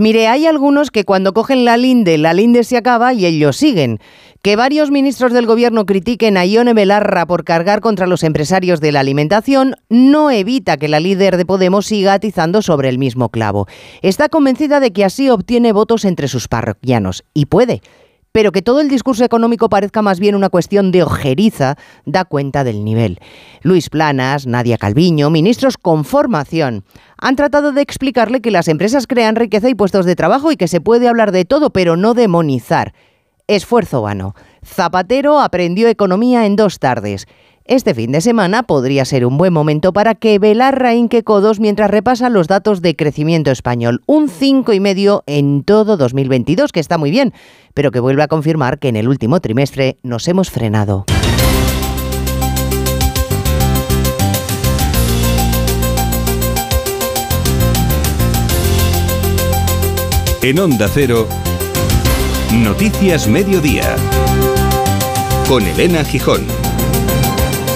Mire, hay algunos que cuando cogen la linde, la linde se acaba y ellos siguen. Que varios ministros del gobierno critiquen a Ione Belarra por cargar contra los empresarios de la alimentación no evita que la líder de Podemos siga atizando sobre el mismo clavo. Está convencida de que así obtiene votos entre sus parroquianos. Y puede pero que todo el discurso económico parezca más bien una cuestión de ojeriza da cuenta del nivel. Luis Planas, Nadia Calviño, ministros con formación, han tratado de explicarle que las empresas crean riqueza y puestos de trabajo y que se puede hablar de todo, pero no demonizar. Esfuerzo vano. Zapatero aprendió economía en dos tardes. Este fin de semana podría ser un buen momento para que Belarra inque codos mientras repasa los datos de crecimiento español. Un 5,5 en todo 2022, que está muy bien, pero que vuelve a confirmar que en el último trimestre nos hemos frenado. En Onda Cero, Noticias Mediodía, con Elena Gijón.